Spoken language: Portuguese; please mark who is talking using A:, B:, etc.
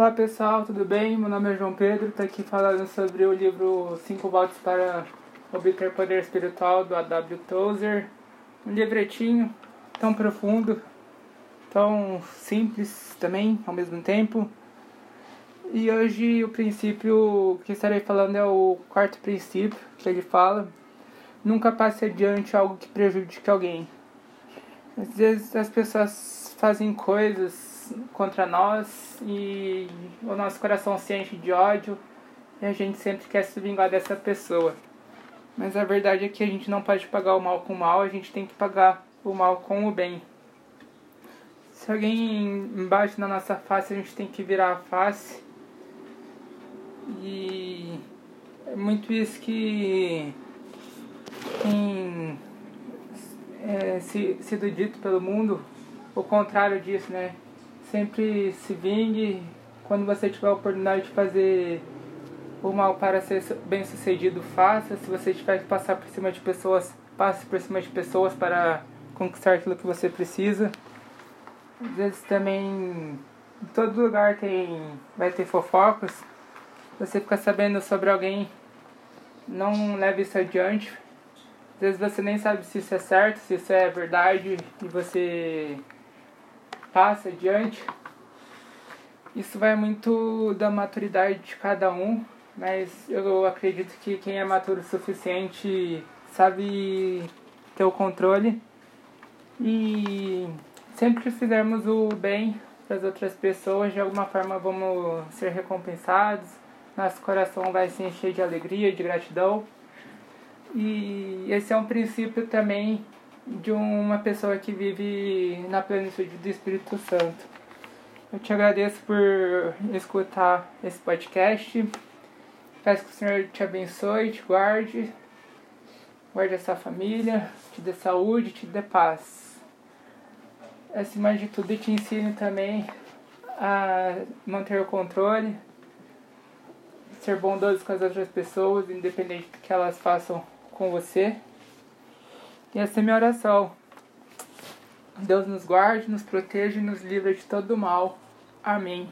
A: Olá pessoal, tudo bem? Meu nome é João Pedro, estou aqui falando sobre o livro 5 Volts para Obter Poder Espiritual do A.W. Tozer. Um livretinho tão profundo, tão simples também ao mesmo tempo. E hoje o princípio que estarei falando é o quarto princípio que ele fala. Nunca passe adiante algo que prejudique alguém. Às vezes as pessoas fazem coisas contra nós e o nosso coração se enche de ódio e a gente sempre quer se vingar dessa pessoa. Mas a verdade é que a gente não pode pagar o mal com o mal, a gente tem que pagar o mal com o bem. Se alguém bate na nossa face, a gente tem que virar a face. E é muito isso que tem é, sido dito pelo mundo, o contrário disso, né? Sempre se vingue quando você tiver a oportunidade de fazer o mal para ser bem sucedido, faça. Se você tiver que passar por cima de pessoas, passe por cima de pessoas para conquistar aquilo que você precisa. Às vezes também em todo lugar tem vai ter fofocas. Você fica sabendo sobre alguém, não leve isso adiante. Às vezes você nem sabe se isso é certo, se isso é verdade e você passa adiante. Isso vai muito da maturidade de cada um, mas eu acredito que quem é maturo o suficiente sabe ter o controle. E sempre que fizermos o bem para as outras pessoas, de alguma forma vamos ser recompensados. Nosso coração vai se encher de alegria, de gratidão. E esse é um princípio também de uma pessoa que vive na plenitude do Espírito Santo. Eu te agradeço por escutar esse podcast. Peço que o Senhor te abençoe, te guarde, guarde essa família, te dê saúde, te dê paz. Acima de tudo, te ensine também a manter o controle, ser bondoso com as outras pessoas, independente do que elas façam com você. E essa é minha oração. Deus nos guarde, nos proteja e nos livre de todo mal. Amém.